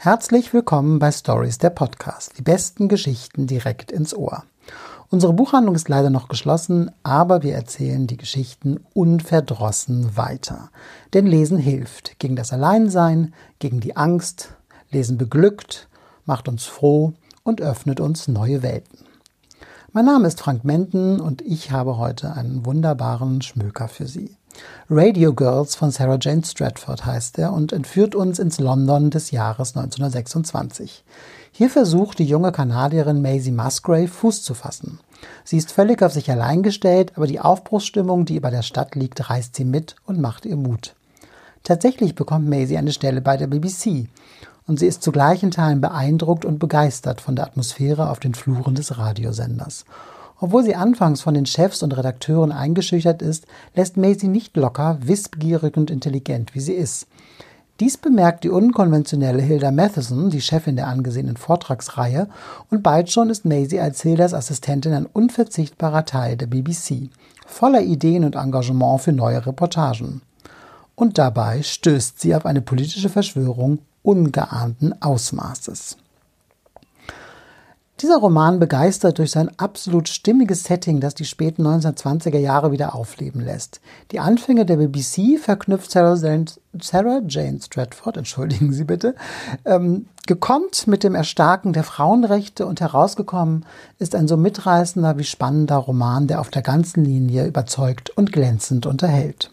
Herzlich willkommen bei Stories der Podcast. Die besten Geschichten direkt ins Ohr. Unsere Buchhandlung ist leider noch geschlossen, aber wir erzählen die Geschichten unverdrossen weiter. Denn Lesen hilft gegen das Alleinsein, gegen die Angst. Lesen beglückt, macht uns froh und öffnet uns neue Welten. Mein Name ist Frank Menden und ich habe heute einen wunderbaren Schmöker für Sie. Radio Girls von Sarah Jane Stratford heißt er und entführt uns ins London des Jahres 1926. Hier versucht die junge Kanadierin Maisie Musgrave Fuß zu fassen. Sie ist völlig auf sich allein gestellt, aber die Aufbruchsstimmung, die über der Stadt liegt, reißt sie mit und macht ihr Mut. Tatsächlich bekommt Maisie eine Stelle bei der BBC und sie ist zu gleichen Teilen beeindruckt und begeistert von der Atmosphäre auf den Fluren des Radiosenders. Obwohl sie anfangs von den Chefs und Redakteuren eingeschüchtert ist, lässt Maisie nicht locker, wissbegierig und intelligent, wie sie ist. Dies bemerkt die unkonventionelle Hilda Matheson, die Chefin der angesehenen Vortragsreihe, und bald schon ist Maisie als Hildas Assistentin ein unverzichtbarer Teil der BBC, voller Ideen und Engagement für neue Reportagen. Und dabei stößt sie auf eine politische Verschwörung ungeahnten Ausmaßes. Dieser Roman begeistert durch sein absolut stimmiges Setting, das die späten 1920er Jahre wieder aufleben lässt. Die Anfänge der BBC verknüpft Sarah Jane, Sarah Jane Stratford, entschuldigen Sie bitte, ähm, gekonnt mit dem Erstarken der Frauenrechte und herausgekommen ist ein so mitreißender wie spannender Roman, der auf der ganzen Linie überzeugt und glänzend unterhält.